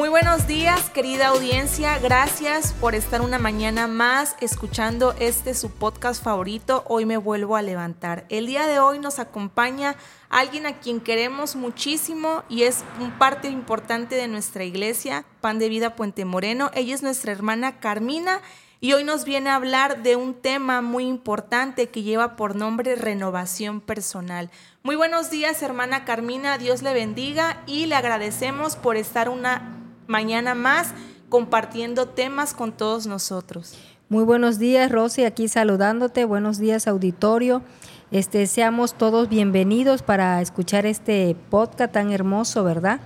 Muy buenos días, querida audiencia. Gracias por estar una mañana más escuchando este su podcast favorito. Hoy me vuelvo a levantar. El día de hoy nos acompaña alguien a quien queremos muchísimo y es un parte importante de nuestra iglesia, Pan de Vida Puente Moreno. Ella es nuestra hermana Carmina y hoy nos viene a hablar de un tema muy importante que lleva por nombre renovación personal. Muy buenos días, hermana Carmina. Dios le bendiga y le agradecemos por estar una mañana más compartiendo temas con todos nosotros. Muy buenos días, Rosy, aquí saludándote. Buenos días, auditorio. Este, seamos todos bienvenidos para escuchar este podcast tan hermoso, ¿verdad?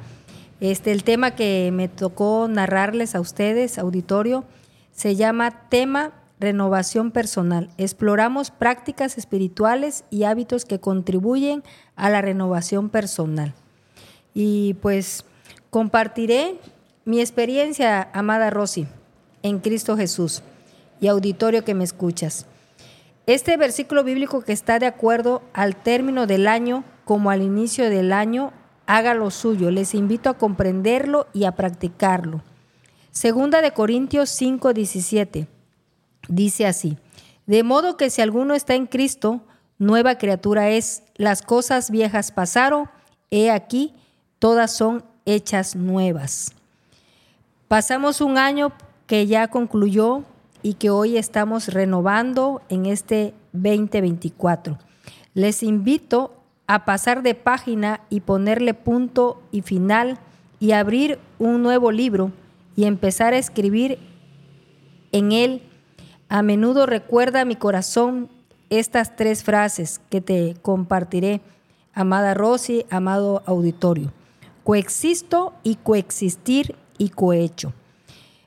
Este, el tema que me tocó narrarles a ustedes, auditorio, se llama tema renovación personal. Exploramos prácticas espirituales y hábitos que contribuyen a la renovación personal. Y pues compartiré mi experiencia, amada Rosy, en Cristo Jesús y auditorio que me escuchas. Este versículo bíblico que está de acuerdo al término del año como al inicio del año, haga lo suyo. Les invito a comprenderlo y a practicarlo. Segunda de Corintios 5, 17. Dice así, de modo que si alguno está en Cristo, nueva criatura es, las cosas viejas pasaron, he aquí, todas son hechas nuevas. Pasamos un año que ya concluyó y que hoy estamos renovando en este 2024. Les invito a pasar de página y ponerle punto y final y abrir un nuevo libro y empezar a escribir en él. A menudo recuerda mi corazón estas tres frases que te compartiré, amada Rosy, amado auditorio. Coexisto y coexistir y cohecho.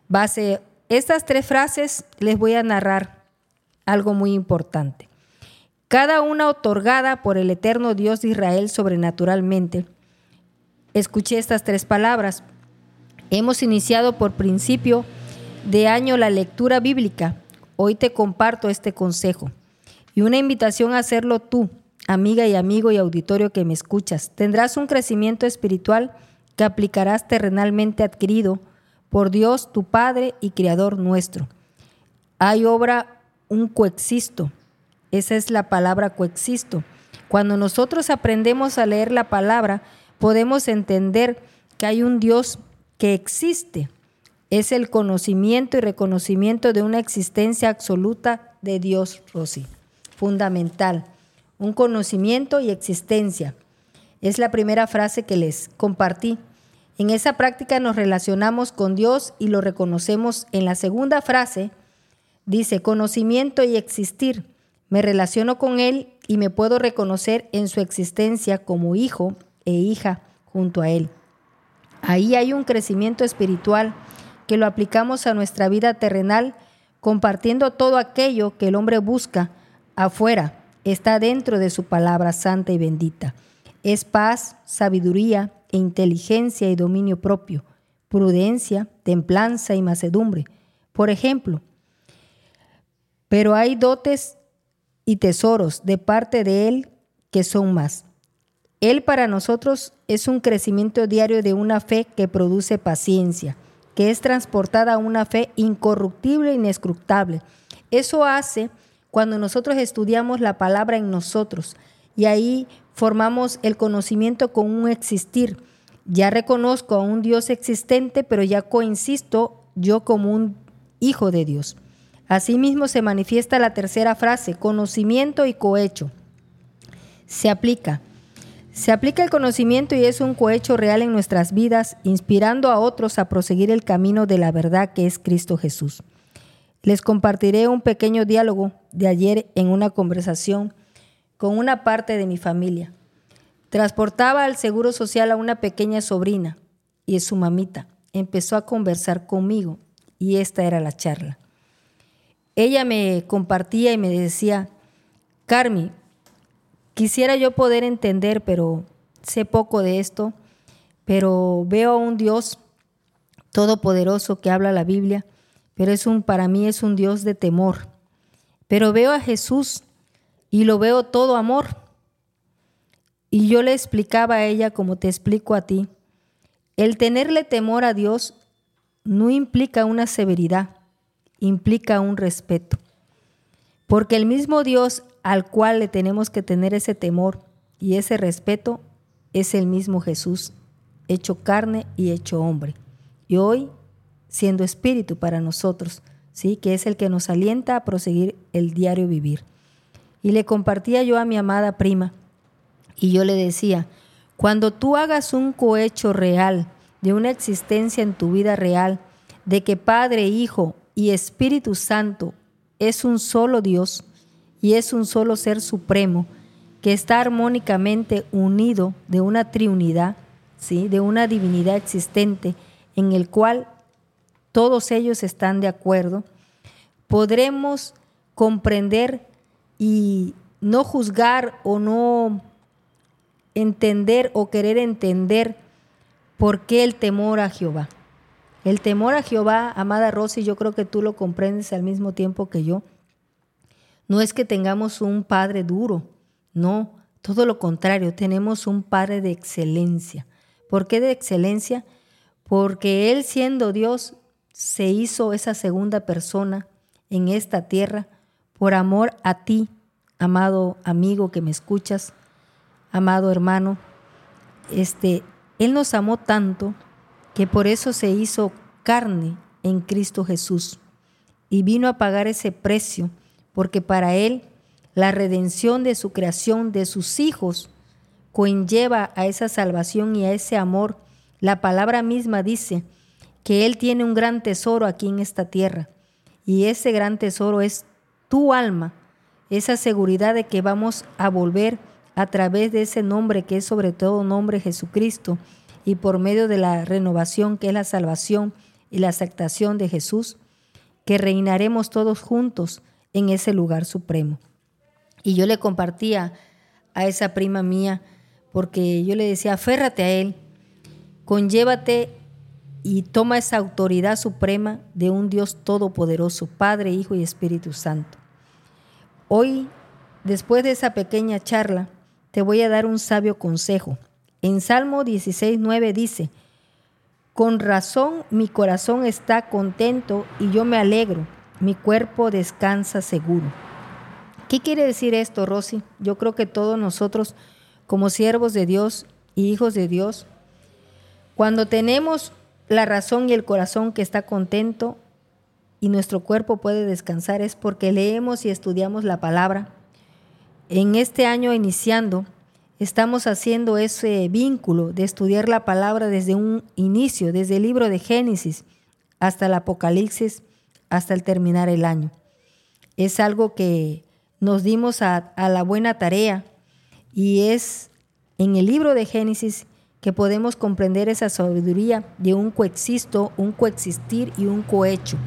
Base estas tres frases les voy a narrar algo muy importante. Cada una otorgada por el eterno Dios de Israel sobrenaturalmente. Escuché estas tres palabras. Hemos iniciado por principio de año la lectura bíblica. Hoy te comparto este consejo y una invitación a hacerlo tú, amiga y amigo y auditorio que me escuchas. Tendrás un crecimiento espiritual que aplicarás terrenalmente adquirido por Dios tu Padre y Creador nuestro. Hay obra un coexisto. Esa es la palabra coexisto. Cuando nosotros aprendemos a leer la palabra, podemos entender que hay un Dios que existe. Es el conocimiento y reconocimiento de una existencia absoluta de Dios, Rosy. Fundamental. Un conocimiento y existencia. Es la primera frase que les compartí. En esa práctica nos relacionamos con Dios y lo reconocemos en la segunda frase. Dice, conocimiento y existir. Me relaciono con Él y me puedo reconocer en su existencia como hijo e hija junto a Él. Ahí hay un crecimiento espiritual que lo aplicamos a nuestra vida terrenal, compartiendo todo aquello que el hombre busca afuera, está dentro de su palabra santa y bendita. Es paz, sabiduría, e inteligencia y dominio propio, prudencia, templanza y macedumbre. Por ejemplo, pero hay dotes y tesoros de parte de Él que son más. Él para nosotros es un crecimiento diario de una fe que produce paciencia, que es transportada a una fe incorruptible e inescrutable. Eso hace cuando nosotros estudiamos la palabra en nosotros y ahí formamos el conocimiento con un existir. Ya reconozco a un Dios existente, pero ya coincisto yo como un hijo de Dios. Asimismo se manifiesta la tercera frase, conocimiento y cohecho. Se aplica. Se aplica el conocimiento y es un cohecho real en nuestras vidas, inspirando a otros a proseguir el camino de la verdad que es Cristo Jesús. Les compartiré un pequeño diálogo de ayer en una conversación con una parte de mi familia. Transportaba al Seguro Social a una pequeña sobrina y su mamita. Empezó a conversar conmigo y esta era la charla. Ella me compartía y me decía, Carmi, quisiera yo poder entender, pero sé poco de esto, pero veo a un Dios todopoderoso que habla la Biblia, pero es un para mí es un Dios de temor. Pero veo a Jesús y lo veo todo amor. Y yo le explicaba a ella, como te explico a ti, el tenerle temor a Dios no implica una severidad, implica un respeto. Porque el mismo Dios al cual le tenemos que tener ese temor y ese respeto es el mismo Jesús, hecho carne y hecho hombre. Y hoy siendo espíritu para nosotros, ¿sí? que es el que nos alienta a proseguir el diario vivir. Y le compartía yo a mi amada prima, y yo le decía, cuando tú hagas un cohecho real de una existencia en tu vida real, de que Padre, Hijo y Espíritu Santo es un solo Dios y es un solo ser supremo, que está armónicamente unido de una triunidad, ¿sí? de una divinidad existente, en el cual todos ellos están de acuerdo, podremos comprender y no juzgar o no entender o querer entender por qué el temor a Jehová. El temor a Jehová, amada Rosy, yo creo que tú lo comprendes al mismo tiempo que yo. No es que tengamos un padre duro, no, todo lo contrario, tenemos un padre de excelencia. ¿Por qué de excelencia? Porque Él siendo Dios se hizo esa segunda persona en esta tierra por amor a ti, amado amigo que me escuchas, amado hermano. Este, él nos amó tanto que por eso se hizo carne en Cristo Jesús y vino a pagar ese precio, porque para él la redención de su creación, de sus hijos, conlleva a esa salvación y a ese amor. La palabra misma dice, que Él tiene un gran tesoro aquí en esta tierra. Y ese gran tesoro es tu alma, esa seguridad de que vamos a volver a través de ese nombre que es sobre todo nombre Jesucristo y por medio de la renovación que es la salvación y la aceptación de Jesús, que reinaremos todos juntos en ese lugar supremo. Y yo le compartía a esa prima mía, porque yo le decía, aférrate a Él, conllévate y toma esa autoridad suprema de un Dios todopoderoso, Padre, Hijo y Espíritu Santo. Hoy, después de esa pequeña charla, te voy a dar un sabio consejo. En Salmo 16, 9 dice, con razón mi corazón está contento y yo me alegro, mi cuerpo descansa seguro. ¿Qué quiere decir esto, Rosy? Yo creo que todos nosotros, como siervos de Dios y hijos de Dios, cuando tenemos la razón y el corazón que está contento y nuestro cuerpo puede descansar es porque leemos y estudiamos la palabra. En este año iniciando, estamos haciendo ese vínculo de estudiar la palabra desde un inicio, desde el libro de Génesis hasta el Apocalipsis, hasta el terminar el año. Es algo que nos dimos a, la buena tarea y es en el libro de Génesis que podemos comprender esa sabiduría de un coexisto, un coexistir y un cohecho,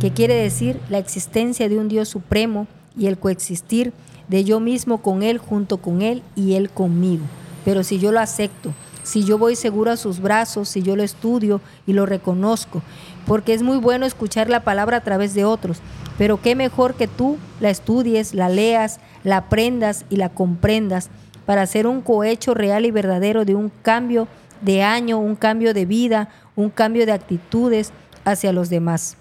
que quiere decir la existencia de un Dios supremo y el coexistir de yo mismo con Él, junto con Él y Él conmigo. Pero si yo lo acepto, si yo voy seguro a sus brazos, si yo lo estudio y lo reconozco, porque es muy bueno escuchar la palabra a través de otros, pero qué mejor que tú la estudies, la leas, la aprendas y la comprendas para hacer un cohecho real y verdadero de un cambio de año, un cambio de vida, un cambio de actitudes hacia los demás.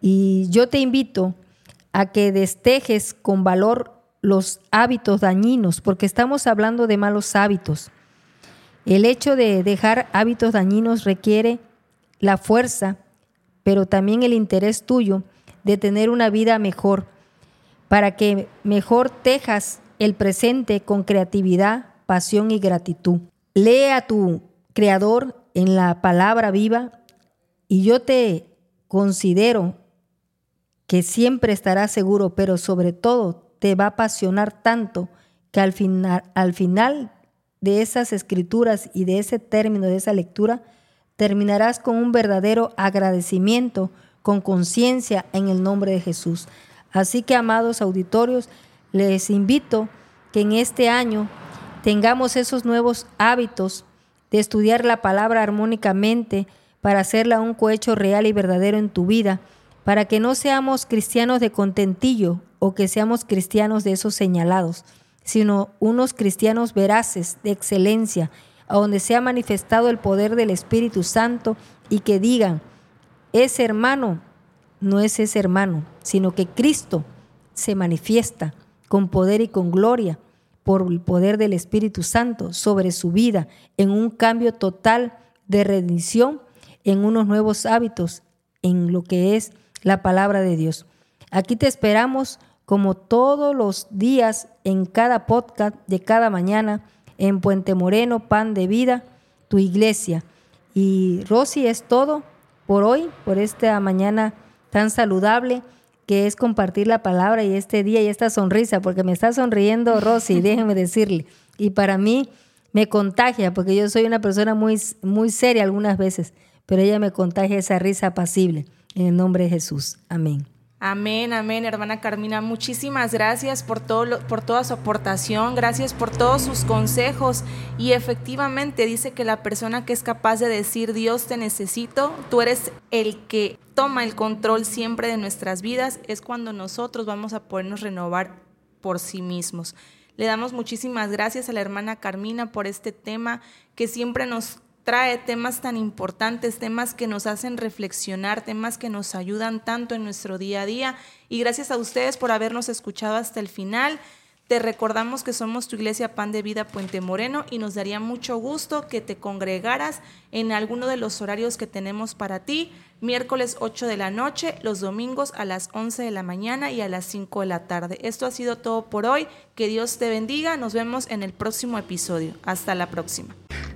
Y yo te invito a que destejes con valor los hábitos dañinos, porque estamos hablando de malos hábitos. El hecho de dejar hábitos dañinos requiere la fuerza, pero también el interés tuyo de tener una vida mejor, para que mejor tejas el presente con creatividad, pasión y gratitud. Lee a tu Creador en la palabra viva y yo te considero que siempre estarás seguro, pero sobre todo te va a apasionar tanto que al final, al final de esas escrituras y de ese término, de esa lectura, terminarás con un verdadero agradecimiento, con conciencia en el nombre de Jesús. Así que, amados auditorios, les invito que en este año tengamos esos nuevos hábitos de estudiar la palabra armónicamente para hacerla un cohecho real y verdadero en tu vida, para que no seamos cristianos de contentillo o que seamos cristianos de esos señalados, sino unos cristianos veraces, de excelencia, a donde se ha manifestado el poder del Espíritu Santo y que digan, ese hermano no es ese hermano, sino que Cristo se manifiesta con poder y con gloria por el poder del Espíritu Santo sobre su vida en un cambio total de redención, en unos nuevos hábitos, en lo que es la palabra de Dios. Aquí te esperamos como todos los días en cada podcast de cada mañana en Puente Moreno, Pan de Vida, tu iglesia. Y Rosy, es todo por hoy, por esta mañana tan saludable que es compartir la palabra y este día y esta sonrisa, porque me está sonriendo Rosy, déjenme decirle. Y para mí me contagia, porque yo soy una persona muy, muy seria algunas veces, pero ella me contagia esa risa apacible. En el nombre de Jesús. Amén. Amén, amén, hermana Carmina. Muchísimas gracias por, todo por toda su aportación, gracias por todos sus consejos. Y efectivamente dice que la persona que es capaz de decir Dios te necesito, tú eres el que toma el control siempre de nuestras vidas, es cuando nosotros vamos a podernos renovar por sí mismos. Le damos muchísimas gracias a la hermana Carmina por este tema que siempre nos trae temas tan importantes, temas que nos hacen reflexionar, temas que nos ayudan tanto en nuestro día a día. Y gracias a ustedes por habernos escuchado hasta el final. Te recordamos que somos tu iglesia Pan de Vida Puente Moreno y nos daría mucho gusto que te congregaras en alguno de los horarios que tenemos para ti, miércoles 8 de la noche, los domingos a las 11 de la mañana y a las 5 de la tarde. Esto ha sido todo por hoy. Que Dios te bendiga. Nos vemos en el próximo episodio. Hasta la próxima.